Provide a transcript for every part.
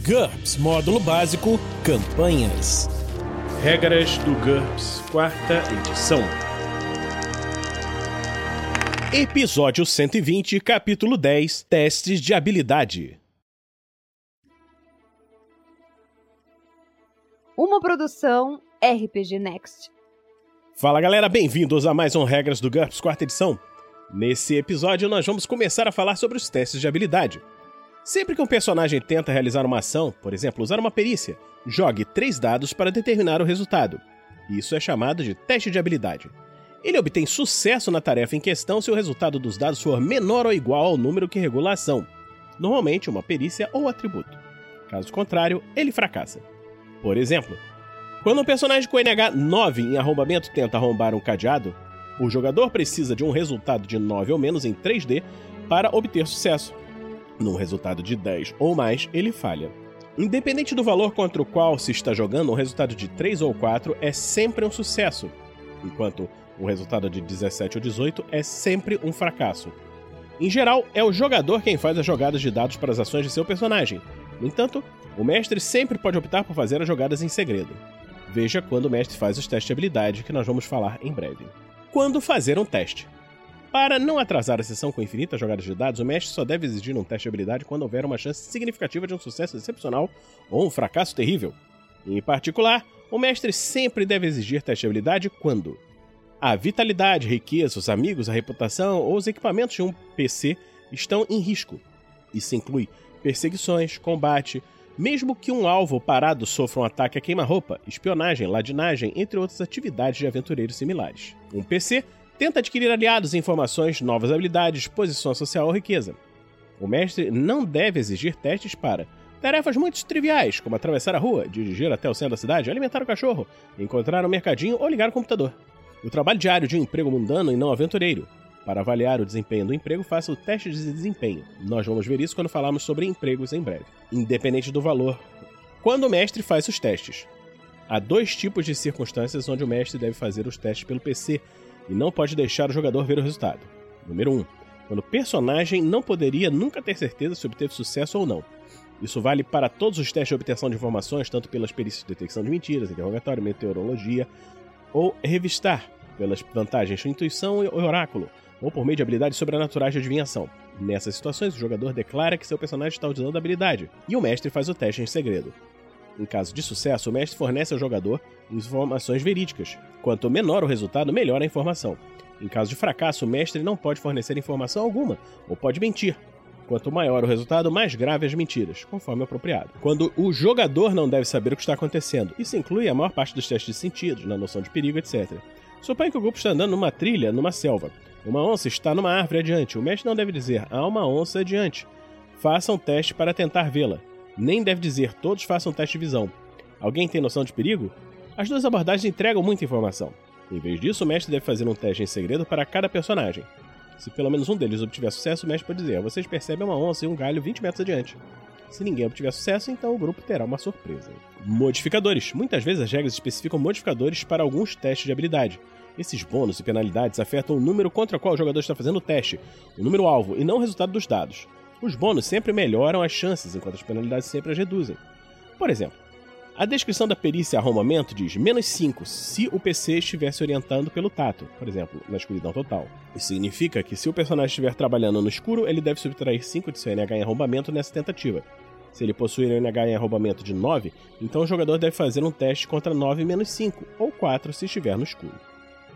GURPS Módulo Básico Campanhas. Regras do GURPS, quarta edição. Episódio 120, capítulo 10 Testes de habilidade. Uma produção RPG Next. Fala galera, bem-vindos a mais um Regras do GURPS, quarta edição. Nesse episódio, nós vamos começar a falar sobre os testes de habilidade. Sempre que um personagem tenta realizar uma ação, por exemplo, usar uma perícia, jogue três dados para determinar o resultado. Isso é chamado de teste de habilidade. Ele obtém sucesso na tarefa em questão se o resultado dos dados for menor ou igual ao número que regula a ação, normalmente uma perícia ou atributo. Caso contrário, ele fracassa. Por exemplo, quando um personagem com NH 9 em arrombamento tenta arrombar um cadeado, o jogador precisa de um resultado de 9 ou menos em 3D para obter sucesso. Num resultado de 10 ou mais, ele falha. Independente do valor contra o qual se está jogando, um resultado de 3 ou 4 é sempre um sucesso, enquanto um resultado de 17 ou 18 é sempre um fracasso. Em geral, é o jogador quem faz as jogadas de dados para as ações de seu personagem. No entanto, o mestre sempre pode optar por fazer as jogadas em segredo. Veja quando o mestre faz os testes de habilidade, que nós vamos falar em breve. Quando fazer um teste? Para não atrasar a sessão com infinitas jogadas de dados, o mestre só deve exigir um teste de habilidade quando houver uma chance significativa de um sucesso excepcional ou um fracasso terrível. Em particular, o mestre sempre deve exigir teste de habilidade quando a vitalidade, riqueza, os amigos, a reputação ou os equipamentos de um PC estão em risco. Isso inclui perseguições, combate, mesmo que um alvo parado sofra um ataque a queima-roupa, espionagem, ladinagem, entre outras atividades de aventureiros similares. Um PC Tenta adquirir aliados, informações, novas habilidades, posição social ou riqueza. O mestre não deve exigir testes para tarefas muito triviais, como atravessar a rua, dirigir até o centro da cidade, alimentar o cachorro, encontrar um mercadinho ou ligar o computador. O trabalho diário de um emprego mundano e não aventureiro. Para avaliar o desempenho do emprego, faça o teste de desempenho. Nós vamos ver isso quando falarmos sobre empregos em breve. Independente do valor. Quando o mestre faz os testes. Há dois tipos de circunstâncias onde o mestre deve fazer os testes pelo PC e não pode deixar o jogador ver o resultado. Número 1. Um, quando o personagem não poderia nunca ter certeza se obteve sucesso ou não. Isso vale para todos os testes de obtenção de informações, tanto pelas perícias de detecção de mentiras, interrogatório, meteorologia, ou revistar, pelas vantagens de intuição e oráculo, ou por meio de habilidades sobrenaturais de adivinhação. Nessas situações, o jogador declara que seu personagem está usando a habilidade, e o mestre faz o teste em segredo. Em caso de sucesso, o mestre fornece ao jogador informações verídicas. Quanto menor o resultado, melhor a informação. Em caso de fracasso, o mestre não pode fornecer informação alguma, ou pode mentir. Quanto maior o resultado, mais grave as mentiras, conforme apropriado. Quando o jogador não deve saber o que está acontecendo, isso inclui a maior parte dos testes de sentidos, na noção de perigo, etc. Suponha que o grupo está andando numa trilha, numa selva. Uma onça está numa árvore adiante. O mestre não deve dizer, há uma onça adiante. Faça um teste para tentar vê-la nem deve dizer todos façam teste de visão. Alguém tem noção de perigo? As duas abordagens entregam muita informação. Em vez disso, o mestre deve fazer um teste em segredo para cada personagem. Se pelo menos um deles obtiver sucesso, o mestre pode dizer: vocês percebem uma onça e um galho 20 metros adiante. Se ninguém obtiver sucesso, então o grupo terá uma surpresa. Modificadores. Muitas vezes as regras especificam modificadores para alguns testes de habilidade. Esses bônus e penalidades afetam o número contra o qual o jogador está fazendo o teste, o número alvo, e não o resultado dos dados. Os bônus sempre melhoram as chances, enquanto as penalidades sempre as reduzem. Por exemplo, a descrição da perícia arrombamento diz menos 5 se o PC estiver se orientando pelo tato, por exemplo, na escuridão total. Isso significa que se o personagem estiver trabalhando no escuro, ele deve subtrair 5 de seu NH em arrombamento nessa tentativa. Se ele possuir um NH em arrombamento de 9, então o jogador deve fazer um teste contra 9 menos 5, ou 4 se estiver no escuro.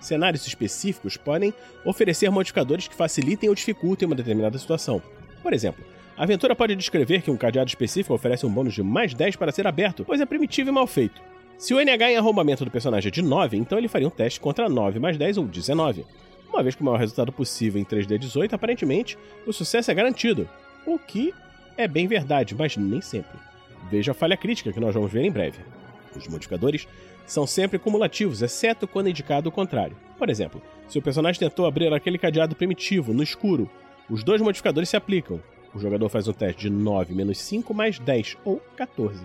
Cenários específicos podem oferecer modificadores que facilitem ou dificultem uma determinada situação, por exemplo, a aventura pode descrever que um cadeado específico oferece um bônus de mais 10 para ser aberto, pois é primitivo e mal feito. Se o NH em arrombamento do personagem é de 9, então ele faria um teste contra 9 mais 10 ou 19. Uma vez que o maior resultado possível em 3D 18, aparentemente, o sucesso é garantido. O que é bem verdade, mas nem sempre. Veja a falha crítica que nós vamos ver em breve. Os modificadores são sempre cumulativos, exceto quando indicado o contrário. Por exemplo, se o personagem tentou abrir aquele cadeado primitivo no escuro os dois modificadores se aplicam. O jogador faz um teste de 9 menos 5 mais 10, ou 14.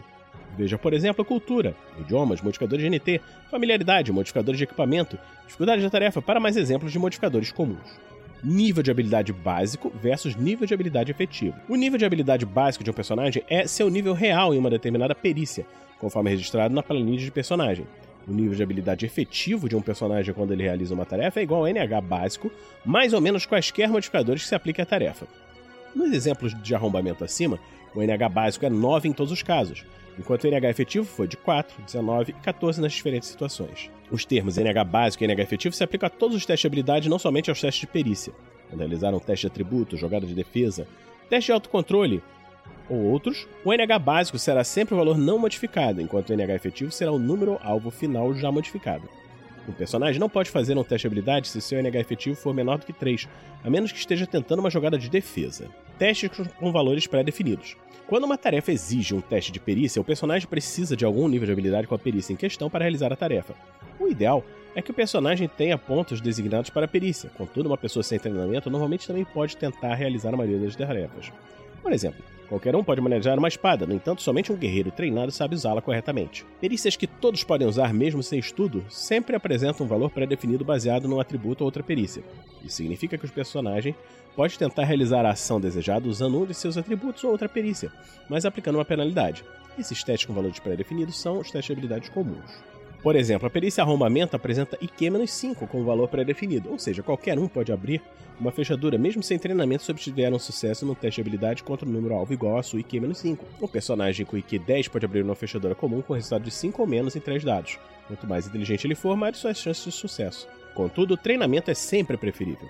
Veja, por exemplo, cultura, idiomas, modificadores de NT, familiaridade, modificadores de equipamento, dificuldade da tarefa, para mais exemplos de modificadores comuns. nível de habilidade básico versus nível de habilidade efetivo. O nível de habilidade básico de um personagem é seu nível real em uma determinada perícia, conforme registrado na planilha de personagem. O nível de habilidade efetivo de um personagem quando ele realiza uma tarefa é igual ao NH básico, mais ou menos quaisquer modificadores que se apliquem à tarefa. Nos exemplos de arrombamento acima, o NH básico é 9 em todos os casos, enquanto o NH efetivo foi de 4, 19 e 14 nas diferentes situações. Os termos NH básico e NH efetivo se aplicam a todos os testes de habilidade, não somente aos testes de perícia. Quando realizaram teste de atributo, jogada de defesa, teste de autocontrole ou outros, o NH básico será sempre o valor não modificado, enquanto o NH efetivo será o número alvo final já modificado. O personagem não pode fazer um teste de habilidade se seu NH efetivo for menor do que 3, a menos que esteja tentando uma jogada de defesa. Testes com valores pré-definidos. Quando uma tarefa exige um teste de perícia, o personagem precisa de algum nível de habilidade com a perícia em questão para realizar a tarefa. O ideal é que o personagem tenha pontos designados para a perícia, contudo, uma pessoa sem treinamento normalmente também pode tentar realizar a maioria das tarefas. Por exemplo, Qualquer um pode manejar uma espada, no entanto, somente um guerreiro treinado sabe usá-la corretamente. Perícias que todos podem usar mesmo sem estudo sempre apresentam um valor pré-definido baseado num atributo ou outra perícia. Isso significa que o personagem pode tentar realizar a ação desejada usando um de seus atributos ou outra perícia, mas aplicando uma penalidade. Esses testes com valores pré-definidos são os testes de habilidades comuns. Por exemplo, a perícia arrombamento apresenta IQ-5 como valor pré-definido, ou seja, qualquer um pode abrir uma fechadura mesmo sem treinamento se obtiver um sucesso no teste de habilidade contra o número alvo igual a sua IQ-5. Um personagem com IQ 10 pode abrir uma fechadura comum com resultado de 5 ou menos em 3 dados. Quanto mais inteligente ele for, maiores suas chances de sucesso. Contudo, o treinamento é sempre preferível.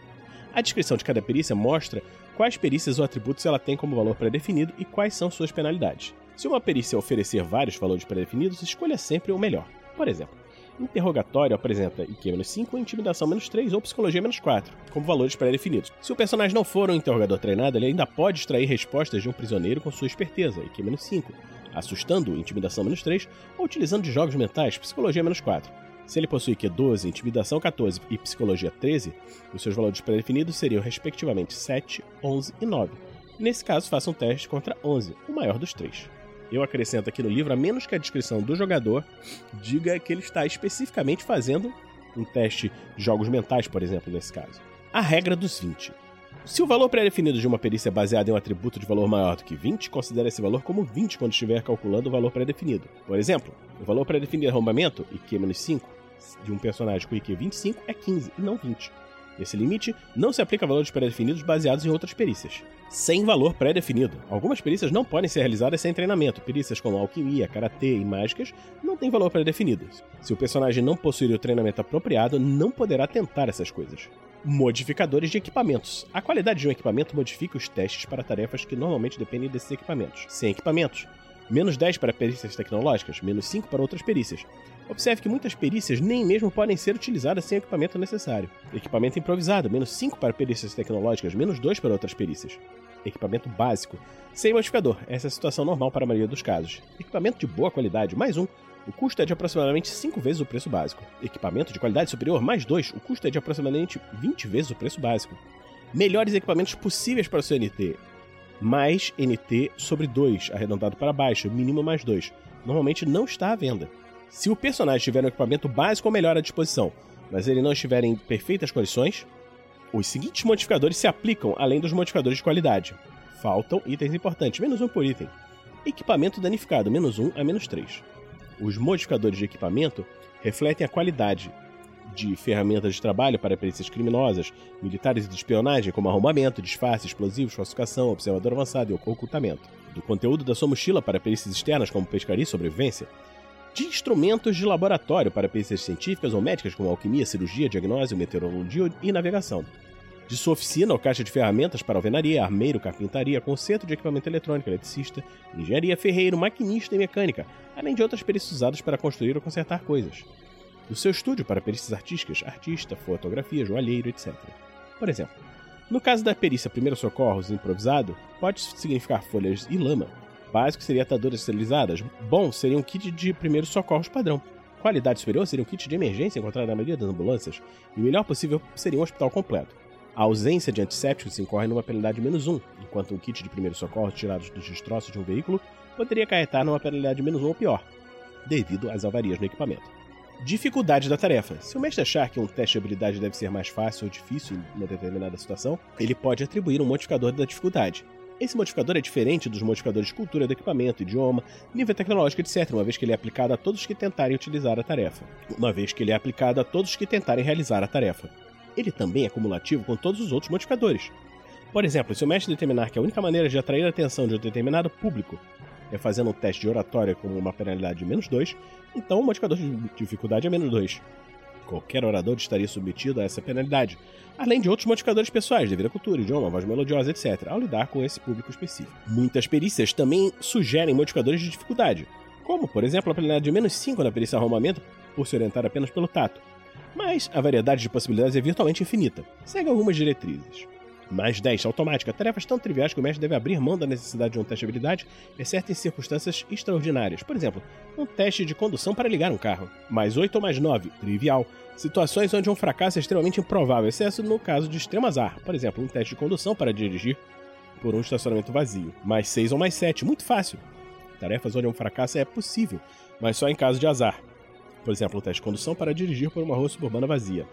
A descrição de cada perícia mostra quais perícias ou atributos ela tem como valor pré-definido e quais são suas penalidades. Se uma perícia oferecer vários valores pré-definidos, escolha sempre o melhor. Por exemplo, interrogatório apresenta IQ-5, intimidação -3 ou psicologia -4, como valores pré-definidos. Se o personagem não for um interrogador treinado, ele ainda pode extrair respostas de um prisioneiro com sua esperteza, IQ-5, assustando intimidação -3 ou utilizando de jogos mentais, psicologia -4. Se ele possui Q12, intimidação 14 e psicologia 13, os seus valores pré-definidos seriam respectivamente 7, 11 e 9. Nesse caso, faça um teste contra 11, o maior dos três. Eu acrescento aqui no livro, a menos que a descrição do jogador diga que ele está especificamente fazendo um teste de jogos mentais, por exemplo, nesse caso. A regra dos 20. Se o valor pré-definido de uma perícia é baseado em um atributo de valor maior do que 20, considere esse valor como 20 quando estiver calculando o valor pré-definido. Por exemplo, o valor pré-definido de arrombamento, IQ-5, de um personagem com IQ 25 é 15 e não 20. Esse limite não se aplica a valores pré-definidos baseados em outras perícias. Sem valor pré-definido. Algumas perícias não podem ser realizadas sem treinamento. Perícias como alquimia, karatê e mágicas não têm valor pré-definido. Se o personagem não possuir o treinamento apropriado, não poderá tentar essas coisas. Modificadores de equipamentos. A qualidade de um equipamento modifica os testes para tarefas que normalmente dependem desses equipamentos. Sem equipamentos, menos 10 para perícias tecnológicas, menos 5 para outras perícias. Observe que muitas perícias nem mesmo podem ser utilizadas sem o equipamento necessário. Equipamento improvisado, menos 5 para perícias tecnológicas, menos 2 para outras perícias. Equipamento básico, sem modificador, essa é a situação normal para a maioria dos casos. Equipamento de boa qualidade, mais 1, o custo é de aproximadamente 5 vezes o preço básico. Equipamento de qualidade superior, mais 2, o custo é de aproximadamente 20 vezes o preço básico. Melhores equipamentos possíveis para o seu NT, mais NT sobre 2, arredondado para baixo, mínimo mais 2. Normalmente não está à venda. Se o personagem tiver um equipamento básico ou melhor à disposição, mas ele não estiver em perfeitas condições, os seguintes modificadores se aplicam além dos modificadores de qualidade. Faltam itens importantes, menos um por item. Equipamento danificado, menos um a menos 3. Os modificadores de equipamento refletem a qualidade de ferramentas de trabalho para perícias criminosas, militares e de espionagem, como arrombamento, disfarce, explosivos, falsificação, observador avançado e ocultamento. Do conteúdo da sua mochila para perícias externas, como pescaria e sobrevivência, de instrumentos de laboratório para perícias científicas ou médicas como alquimia, cirurgia, diagnóstico, meteorologia e navegação. De sua oficina ou caixa de ferramentas para alvenaria, armeiro, carpintaria, conserto de equipamento eletrônico, eletricista, engenharia, ferreiro, maquinista e mecânica, além de outras perícias usadas para construir ou consertar coisas. Do seu estúdio para perícias artísticas, artista, fotografia, joalheiro, etc. Por exemplo, no caso da perícia Primeiros Socorros improvisado, pode significar folhas e lama, Básico seria ataduras esterilizadas. Bom seria um kit de primeiros socorros padrão. Qualidade superior seria um kit de emergência encontrado na maioria das ambulâncias. E o melhor possível seria um hospital completo. A ausência de antissépticos incorre numa penalidade menos 1, enquanto um kit de primeiros socorros tirados dos destroços de um veículo poderia acarretar numa penalidade menos 1 ou pior, devido às avarias no equipamento. Dificuldade da tarefa. Se o mestre achar que um teste de habilidade deve ser mais fácil ou difícil em uma determinada situação, ele pode atribuir um modificador da dificuldade. Esse modificador é diferente dos modificadores de cultura do equipamento, idioma, nível tecnológico, etc., uma vez que ele é aplicado a todos que tentarem utilizar a tarefa. Uma vez que ele é aplicado a todos que tentarem realizar a tarefa. Ele também é cumulativo com todos os outros modificadores. Por exemplo, se o mestre determinar que a única maneira de atrair a atenção de um determinado público é fazendo um teste de oratória com uma penalidade de menos 2, então o modificador de dificuldade é menos 2. Qualquer orador estaria submetido a essa penalidade, além de outros modificadores pessoais, devido à cultura, idioma, voz melodiosa, etc., ao lidar com esse público específico. Muitas perícias também sugerem modificadores de dificuldade, como, por exemplo, a penalidade de menos 5 na perícia arrumamento, por se orientar apenas pelo tato. Mas a variedade de possibilidades é virtualmente infinita. Segue algumas diretrizes. Mais 10, automática. Tarefas tão triviais que o mestre deve abrir mão da necessidade de um teste de habilidade, exceto em circunstâncias extraordinárias. Por exemplo, um teste de condução para ligar um carro. Mais 8 ou mais 9, trivial. Situações onde um fracasso é extremamente improvável, exceto no caso de extremo azar. Por exemplo, um teste de condução para dirigir por um estacionamento vazio. Mais 6 ou mais 7, muito fácil. Tarefas onde um fracasso é possível, mas só em caso de azar. Por exemplo, um teste de condução para dirigir por uma rua suburbana vazia.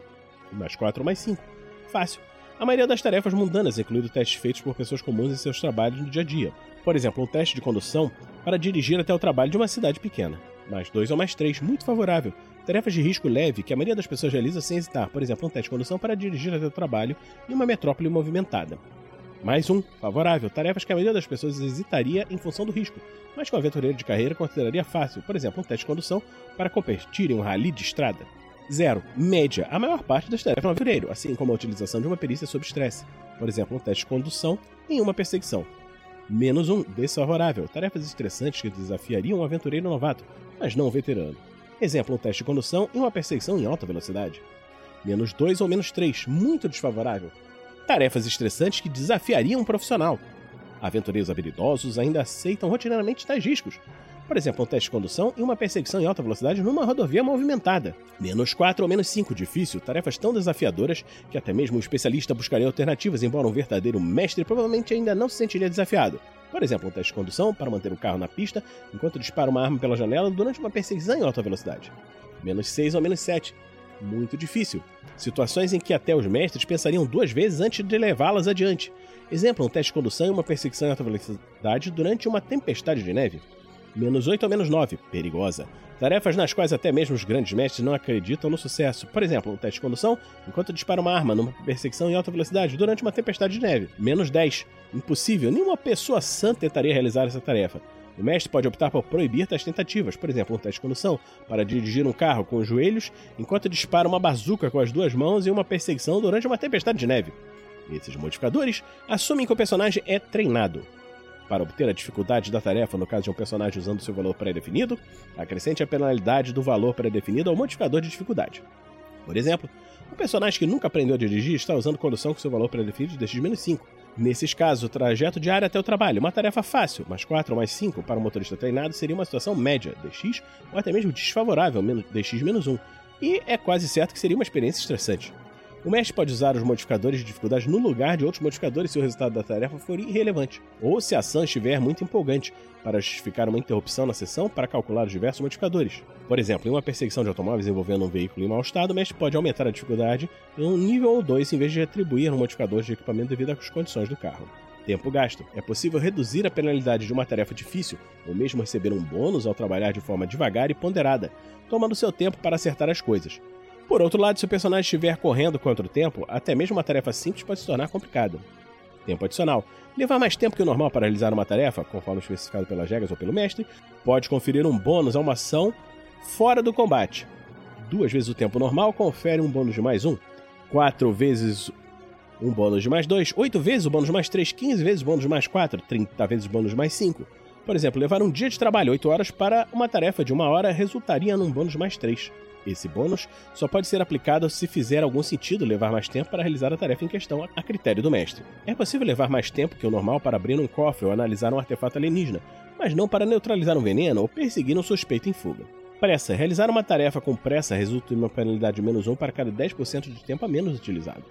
Mais 4 ou mais 5. Fácil a maioria das tarefas mundanas, incluindo testes feitos por pessoas comuns em seus trabalhos no dia a dia. Por exemplo, um teste de condução para dirigir até o trabalho de uma cidade pequena. Mais dois ou mais três, muito favorável. Tarefas de risco leve que a maioria das pessoas realiza sem hesitar, por exemplo, um teste de condução para dirigir até o trabalho em uma metrópole movimentada. Mais um, favorável. Tarefas que a maioria das pessoas hesitaria em função do risco, mas que o aventureiro de carreira consideraria fácil, por exemplo, um teste de condução para competir em um rally de estrada. Zero. Média. A maior parte das tarefas no aventureiro, assim como a utilização de uma perícia sob estresse. Por exemplo, um teste de condução em uma perseguição. Menos um. Desfavorável. Tarefas estressantes que desafiariam um aventureiro novato, mas não um veterano. Exemplo, um teste de condução em uma perseguição em alta velocidade. Menos dois ou menos três. Muito desfavorável. Tarefas estressantes que desafiariam um profissional. Aventureiros habilidosos ainda aceitam rotineiramente tais riscos, por exemplo, um teste de condução e uma perseguição em alta velocidade numa rodovia movimentada. Menos 4 ou menos 5, difícil, tarefas tão desafiadoras que até mesmo um especialista buscaria alternativas, embora um verdadeiro mestre provavelmente ainda não se sentiria desafiado. Por exemplo, um teste de condução para manter o carro na pista enquanto dispara uma arma pela janela durante uma perseguição em alta velocidade. Menos 6 ou menos 7. Muito difícil. Situações em que até os mestres pensariam duas vezes antes de levá-las adiante. Exemplo, um teste de condução e uma perseguição em alta velocidade durante uma tempestade de neve menos 8 ou menos 9, perigosa. Tarefas nas quais até mesmo os grandes mestres não acreditam no sucesso. Por exemplo, um teste de condução enquanto dispara uma arma numa perseguição em alta velocidade durante uma tempestade de neve. Menos 10. Impossível, nenhuma pessoa sã tentaria realizar essa tarefa. O mestre pode optar por proibir tais tentativas, por exemplo, um teste de condução para dirigir um carro com os joelhos enquanto dispara uma bazuca com as duas mãos em uma perseguição durante uma tempestade de neve. Esses modificadores assumem que o personagem é treinado. Para obter a dificuldade da tarefa no caso de um personagem usando seu valor pré-definido, acrescente a penalidade do valor pré-definido ao modificador de dificuldade. Por exemplo, um personagem que nunca aprendeu a dirigir está usando condução com seu valor pré-definido de DX-5. Nesses casos, o trajeto diário até o trabalho, uma tarefa fácil, mais 4 ou mais 5 para um motorista treinado, seria uma situação média, DX, ou até mesmo desfavorável, DX-1. E é quase certo que seria uma experiência estressante. O mestre pode usar os modificadores de dificuldade no lugar de outros modificadores se o resultado da tarefa for irrelevante, ou se a ação estiver muito empolgante, para justificar uma interrupção na sessão para calcular os diversos modificadores. Por exemplo, em uma perseguição de automóveis envolvendo um veículo em mau estado, o mestre pode aumentar a dificuldade em um nível ou dois em vez de atribuir um modificador de equipamento devido às condições do carro. Tempo gasto. É possível reduzir a penalidade de uma tarefa difícil, ou mesmo receber um bônus ao trabalhar de forma devagar e ponderada, tomando seu tempo para acertar as coisas. Por outro lado, se o personagem estiver correndo contra o tempo, até mesmo uma tarefa simples pode se tornar complicada. Tempo adicional. Levar mais tempo que o normal para realizar uma tarefa, conforme especificado pelas regras ou pelo mestre, pode conferir um bônus a uma ação fora do combate. Duas vezes o tempo normal confere um bônus de mais um. Quatro vezes um bônus de mais dois. Oito vezes o bônus de mais três. Quinze vezes o bônus de mais quatro. Trinta vezes o bônus de mais cinco. Por exemplo, levar um dia de trabalho, oito horas, para uma tarefa de uma hora resultaria num bônus mais três. Esse bônus só pode ser aplicado se fizer algum sentido levar mais tempo para realizar a tarefa em questão, a critério do mestre. É possível levar mais tempo que o normal para abrir um cofre ou analisar um artefato alienígena, mas não para neutralizar um veneno ou perseguir um suspeito em fuga. Pressa. Realizar uma tarefa com pressa resulta em uma penalidade de menos 1 para cada 10% de tempo a menos utilizado.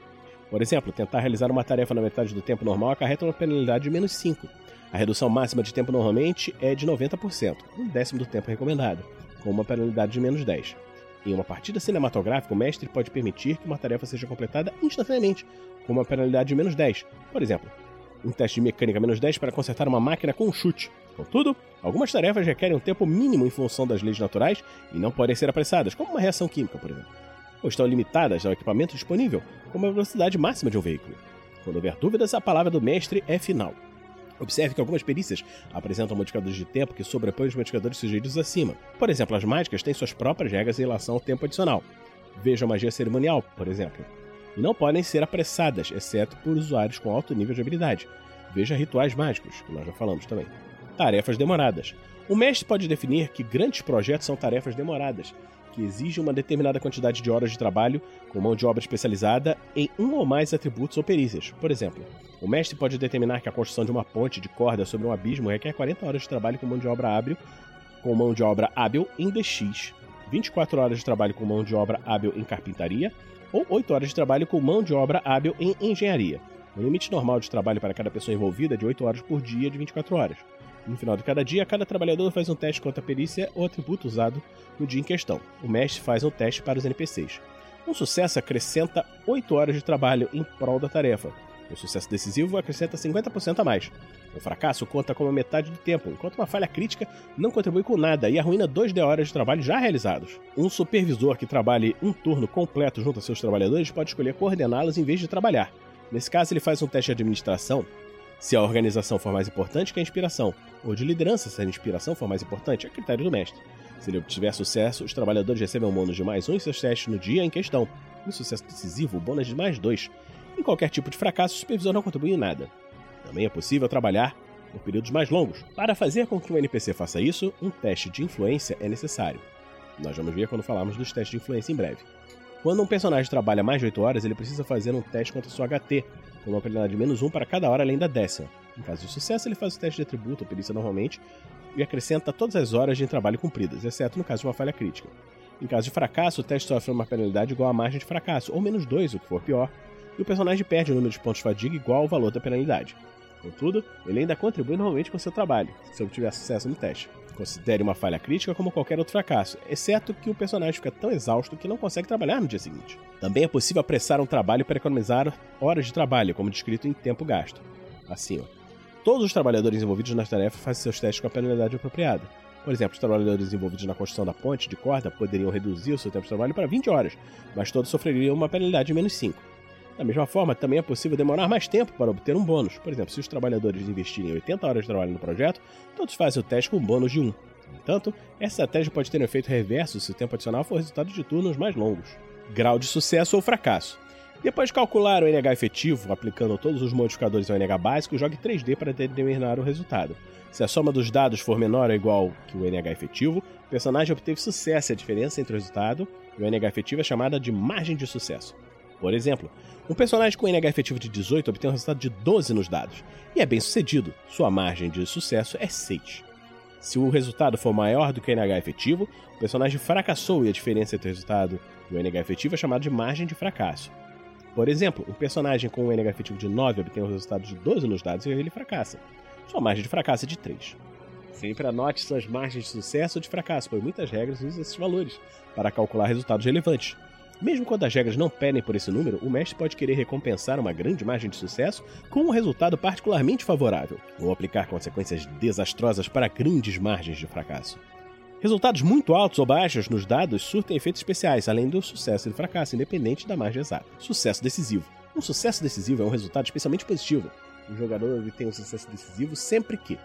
Por exemplo, tentar realizar uma tarefa na metade do tempo normal acarreta uma penalidade de menos 5. A redução máxima de tempo normalmente é de 90%, um décimo do tempo recomendado, com uma penalidade de menos 10. Em uma partida cinematográfica, o mestre pode permitir que uma tarefa seja completada instantaneamente, com uma penalidade de menos 10. Por exemplo, um teste de mecânica menos 10 para consertar uma máquina com um chute. Contudo, algumas tarefas requerem um tempo mínimo em função das leis naturais e não podem ser apressadas, como uma reação química, por exemplo. Ou estão limitadas ao equipamento disponível, como a velocidade máxima de um veículo. Quando houver dúvidas, a palavra do mestre é final. Observe que algumas perícias apresentam modificadores de tempo que sobrepõem os modificadores sugeridos acima. Por exemplo, as mágicas têm suas próprias regras em relação ao tempo adicional. Veja a magia cerimonial, por exemplo. E não podem ser apressadas, exceto por usuários com alto nível de habilidade. Veja rituais mágicos, que nós já falamos também. Tarefas demoradas. O mestre pode definir que grandes projetos são tarefas demoradas, que exigem uma determinada quantidade de horas de trabalho com mão de obra especializada em um ou mais atributos ou perícias. Por exemplo, o mestre pode determinar que a construção de uma ponte de corda sobre um abismo requer 40 horas de trabalho com mão de obra hábil, com mão de obra hábil em DX, 24 horas de trabalho com mão de obra hábil em carpintaria ou 8 horas de trabalho com mão de obra hábil em engenharia. O limite normal de trabalho para cada pessoa envolvida é de 8 horas por dia de 24 horas. No final de cada dia, cada trabalhador faz um teste contra a perícia ou atributo usado no dia em questão. O mestre faz um teste para os NPCs. Um sucesso acrescenta 8 horas de trabalho em prol da tarefa. Um sucesso decisivo acrescenta 50% a mais. O fracasso conta como metade do tempo, enquanto uma falha crítica não contribui com nada e arruína 2 de horas de trabalho já realizados. Um supervisor que trabalhe um turno completo junto a seus trabalhadores pode escolher coordená-los em vez de trabalhar. Nesse caso, ele faz um teste de administração se a organização for mais importante que a inspiração, ou de liderança se a inspiração for mais importante, é critério do mestre. Se ele obtiver sucesso, os trabalhadores recebem um bônus de mais um em seus testes no dia em questão. Em sucesso decisivo, o bônus de mais dois. Em qualquer tipo de fracasso, o supervisor não contribui em nada. Também é possível trabalhar por períodos mais longos. Para fazer com que o NPC faça isso, um teste de influência é necessário. Nós vamos ver quando falarmos dos testes de influência em breve. Quando um personagem trabalha mais de 8 horas, ele precisa fazer um teste contra sua HT, com uma penalidade de menos 1 para cada hora além da décima. Em caso de sucesso, ele faz o teste de atributo ou perícia normalmente e acrescenta todas as horas de trabalho cumpridas, exceto no caso de uma falha crítica. Em caso de fracasso, o teste sofre uma penalidade igual à margem de fracasso, ou menos 2, o que for pior, e o personagem perde o número de pontos de fadiga igual ao valor da penalidade. Contudo, ele ainda contribui normalmente com seu trabalho, se obtiver sucesso no teste. Considere uma falha crítica como qualquer outro fracasso, exceto que o personagem fica tão exausto que não consegue trabalhar no dia seguinte. Também é possível apressar um trabalho para economizar horas de trabalho, como descrito em tempo gasto. Assim, ó. Todos os trabalhadores envolvidos nas tarefas fazem seus testes com a penalidade apropriada. Por exemplo, os trabalhadores envolvidos na construção da ponte de corda poderiam reduzir o seu tempo de trabalho para 20 horas, mas todos sofreriam uma penalidade de menos 5. Da mesma forma, também é possível demorar mais tempo para obter um bônus. Por exemplo, se os trabalhadores investirem 80 horas de trabalho no projeto, todos fazem o teste com um bônus de 1. No entanto, essa estratégia pode ter um efeito reverso se o tempo adicional for resultado de turnos mais longos. Grau de sucesso ou fracasso. Depois de calcular o NH efetivo, aplicando todos os modificadores ao NH básico, jogue 3D para determinar o resultado. Se a soma dos dados for menor ou igual que o NH efetivo, o personagem obteve sucesso e a diferença entre o resultado e o NH efetivo é chamada de margem de sucesso. Por exemplo, um personagem com NH efetivo de 18 obtém um resultado de 12 nos dados, e é bem sucedido, sua margem de sucesso é 6. Se o resultado for maior do que o NH efetivo, o personagem fracassou e a diferença entre o resultado e o NH efetivo é chamada de margem de fracasso. Por exemplo, um personagem com um NH efetivo de 9 obtém um resultado de 12 nos dados e ele fracassa. Sua margem de fracasso é de 3. Sempre anote suas margens de sucesso ou de fracasso, pois muitas regras usam esses valores para calcular resultados relevantes. Mesmo quando as regras não pedem por esse número, o mestre pode querer recompensar uma grande margem de sucesso com um resultado particularmente favorável, ou aplicar consequências desastrosas para grandes margens de fracasso. Resultados muito altos ou baixos nos dados surtem efeitos especiais, além do sucesso e do fracasso, independente da margem exata. Sucesso decisivo. Um sucesso decisivo é um resultado especialmente positivo. O jogador obtém um sucesso decisivo sempre que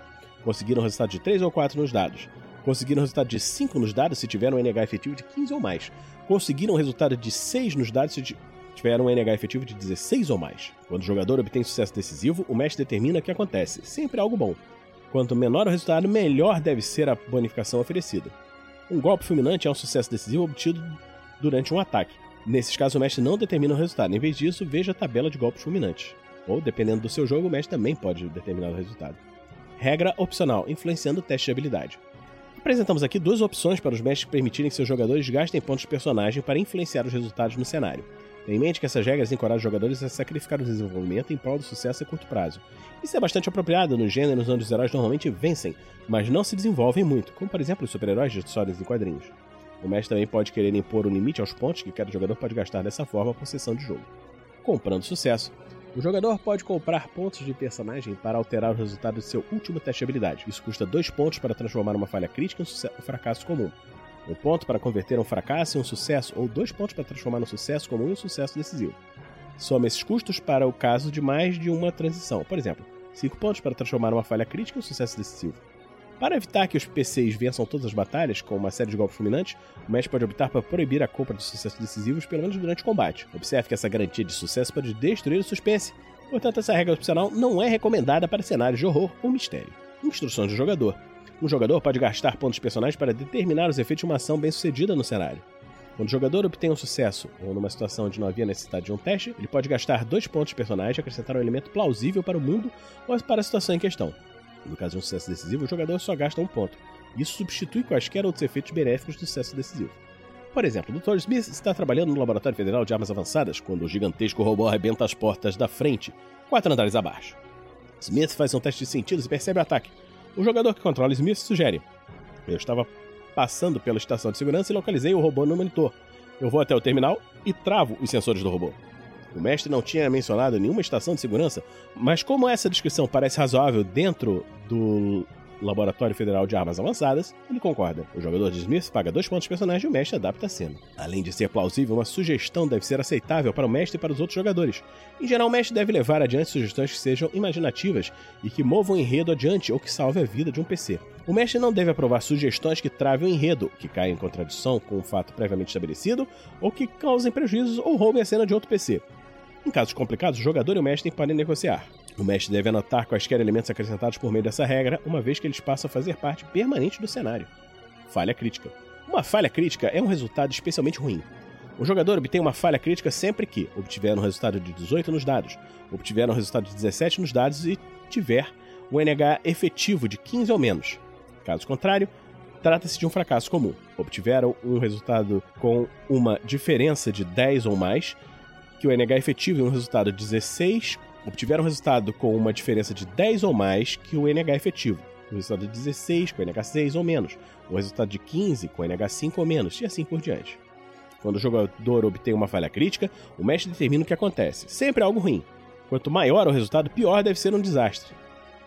conseguir um resultado de 3 ou 4 nos dados, conseguir um resultado de 5 nos dados se tiver um NH efetivo de 15 ou mais, conseguiram um resultado de 6 nos dados se tiveram um NH efetivo de 16 ou mais. Quando o jogador obtém sucesso decisivo, o mestre determina o que acontece, sempre algo bom. Quanto menor o resultado, melhor deve ser a bonificação oferecida. Um golpe fulminante é um sucesso decisivo obtido durante um ataque. Nesses casos, o mestre não determina o resultado. Em vez disso, veja a tabela de golpes fulminantes. Ou, dependendo do seu jogo, o mestre também pode determinar o resultado. Regra opcional, influenciando o teste de habilidade. Apresentamos aqui duas opções para os mestres permitirem que seus jogadores gastem pontos de personagem para influenciar os resultados no cenário. Tenha em mente que essas regras encorajam os jogadores a sacrificar o desenvolvimento em prol do sucesso a curto prazo. Isso é bastante apropriado nos gêneros onde os heróis normalmente vencem, mas não se desenvolvem muito, como por exemplo os super-heróis de histórias em quadrinhos. O mestre também pode querer impor um limite aos pontos que cada jogador pode gastar dessa forma por sessão de jogo. Comprando sucesso. O jogador pode comprar pontos de personagem para alterar o resultado de seu último teste de habilidade. Isso custa 2 pontos para transformar uma falha crítica em um fracasso comum. Um ponto para converter um fracasso em um sucesso, ou dois pontos para transformar um sucesso comum em um sucesso decisivo. Soma esses custos para o caso de mais de uma transição. Por exemplo, 5 pontos para transformar uma falha crítica em um sucesso decisivo. Para evitar que os PCs vençam todas as batalhas com uma série de golpes fulminantes, o mestre pode optar por proibir a compra de sucessos decisivos pelo menos durante o combate. Observe que essa garantia de sucesso pode destruir o suspense, portanto essa regra opcional não é recomendada para cenários de horror ou mistério. Instruções do jogador. Um jogador pode gastar pontos personagens para determinar os efeitos de uma ação bem-sucedida no cenário. Quando o jogador obtém um sucesso, ou numa situação onde não havia necessidade de um teste, ele pode gastar dois pontos de personagem e acrescentar um elemento plausível para o mundo ou para a situação em questão. No caso de um sucesso decisivo, o jogador só gasta um ponto. Isso substitui quaisquer outros efeitos benéficos do sucesso decisivo. Por exemplo, o Dr. Smith está trabalhando no Laboratório Federal de Armas Avançadas quando o gigantesco robô arrebenta as portas da frente, quatro andares abaixo. Smith faz um teste de sentidos e percebe o ataque. O jogador que controla Smith sugere: Eu estava passando pela estação de segurança e localizei o robô no monitor. Eu vou até o terminal e travo os sensores do robô. O mestre não tinha mencionado nenhuma estação de segurança, mas como essa descrição parece razoável dentro do Laboratório Federal de Armas Avançadas, ele concorda. O jogador de Smith paga dois pontos de personagem e o mestre adapta a cena. Além de ser plausível, uma sugestão deve ser aceitável para o mestre e para os outros jogadores. Em geral, o mestre deve levar adiante sugestões que sejam imaginativas e que movam o enredo adiante ou que salvem a vida de um PC. O mestre não deve aprovar sugestões que travem o enredo, que caem em contradição com um fato previamente estabelecido, ou que causem prejuízos ou roubem a cena de outro PC. Em casos complicados, o jogador e o mestre podem negociar. O mestre deve anotar quaisquer elementos acrescentados por meio dessa regra, uma vez que eles passam a fazer parte permanente do cenário. Falha crítica. Uma falha crítica é um resultado especialmente ruim. O jogador obtém uma falha crítica sempre que obtiver um resultado de 18 nos dados, obtiver um resultado de 17 nos dados e tiver um NH efetivo de 15 ou menos. Caso contrário, trata-se de um fracasso comum. Obtiveram um resultado com uma diferença de 10 ou mais, que o NH efetivo em um resultado de 16 obtiveram um resultado com uma diferença de 10 ou mais que o NH efetivo, o resultado de 16 com NH 6 ou menos, o resultado de 15 com NH 5 ou menos, e assim por diante. Quando o jogador obtém uma falha crítica, o mestre determina o que acontece. Sempre é algo ruim. Quanto maior o resultado, pior deve ser um desastre.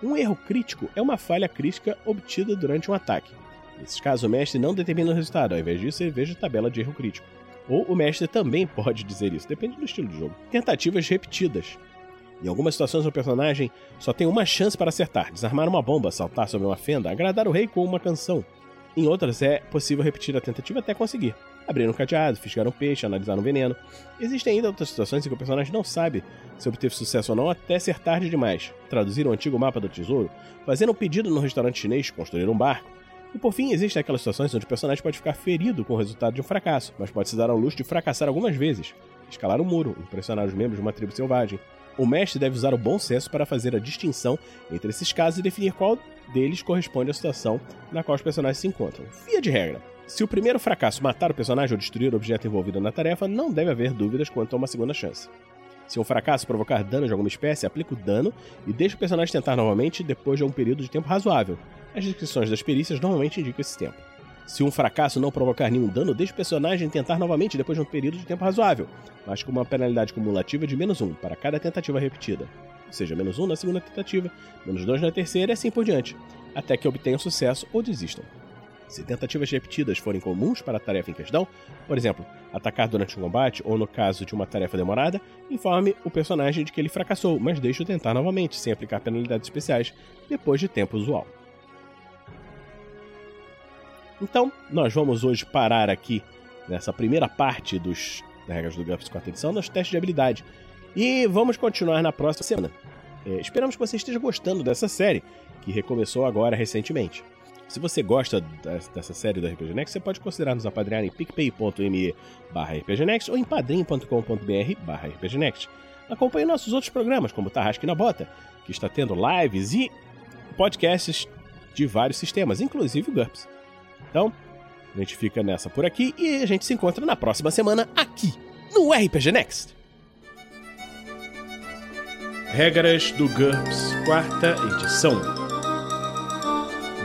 Um erro crítico é uma falha crítica obtida durante um ataque. Nesses casos, o mestre não determina o resultado, ao invés disso, ele veja a tabela de erro crítico. Ou o mestre também pode dizer isso, depende do estilo do jogo. Tentativas repetidas. Em algumas situações, o personagem só tem uma chance para acertar: desarmar uma bomba, saltar sobre uma fenda, agradar o rei com uma canção. Em outras, é possível repetir a tentativa até conseguir. Abrir um cadeado, fisgar um peixe, analisar um veneno. Existem ainda outras situações em que o personagem não sabe se obteve sucesso ou não até ser tarde demais. Traduzir um antigo mapa do tesouro, fazer um pedido no restaurante chinês, construir um barco. E por fim, existem aquelas situações onde o personagem pode ficar ferido com o resultado de um fracasso, mas pode se dar ao luxo de fracassar algumas vezes. Escalar um muro, impressionar os membros de uma tribo selvagem, o mestre deve usar o bom senso para fazer a distinção entre esses casos e definir qual deles corresponde à situação na qual os personagens se encontram. Via de regra, se o primeiro fracasso matar o personagem ou destruir o objeto envolvido na tarefa, não deve haver dúvidas quanto a uma segunda chance. Se um fracasso provocar dano de alguma espécie, aplica o dano e deixa o personagem tentar novamente depois de um período de tempo razoável. As descrições das perícias normalmente indicam esse tempo. Se um fracasso não provocar nenhum dano, deixe o personagem tentar novamente depois de um período de tempo razoável, mas com uma penalidade cumulativa de menos 1 para cada tentativa repetida. Ou seja, menos 1 na segunda tentativa, menos 2 na terceira e assim por diante, até que obtenham sucesso ou desistam. Se tentativas repetidas forem comuns para a tarefa em questão, por exemplo, atacar durante um combate ou no caso de uma tarefa demorada, informe o personagem de que ele fracassou, mas deixe-o tentar novamente, sem aplicar penalidades especiais, depois de tempo usual. Então, nós vamos hoje parar aqui nessa primeira parte dos regras do GURPS 4 edição, nos testes de habilidade. E vamos continuar na próxima semana. É, esperamos que você esteja gostando dessa série, que recomeçou agora recentemente. Se você gosta dessa série do RPG Next, você pode considerar nos apadrinhar em picpay.me barra rpgnext ou em padrim.com.br barra rpgnext. Acompanhe nossos outros programas, como Tarrasque na Bota, que está tendo lives e podcasts de vários sistemas, inclusive o GURPS. Então, a gente fica nessa por aqui e a gente se encontra na próxima semana aqui no RPG Next. Regras do GURPS, quarta edição.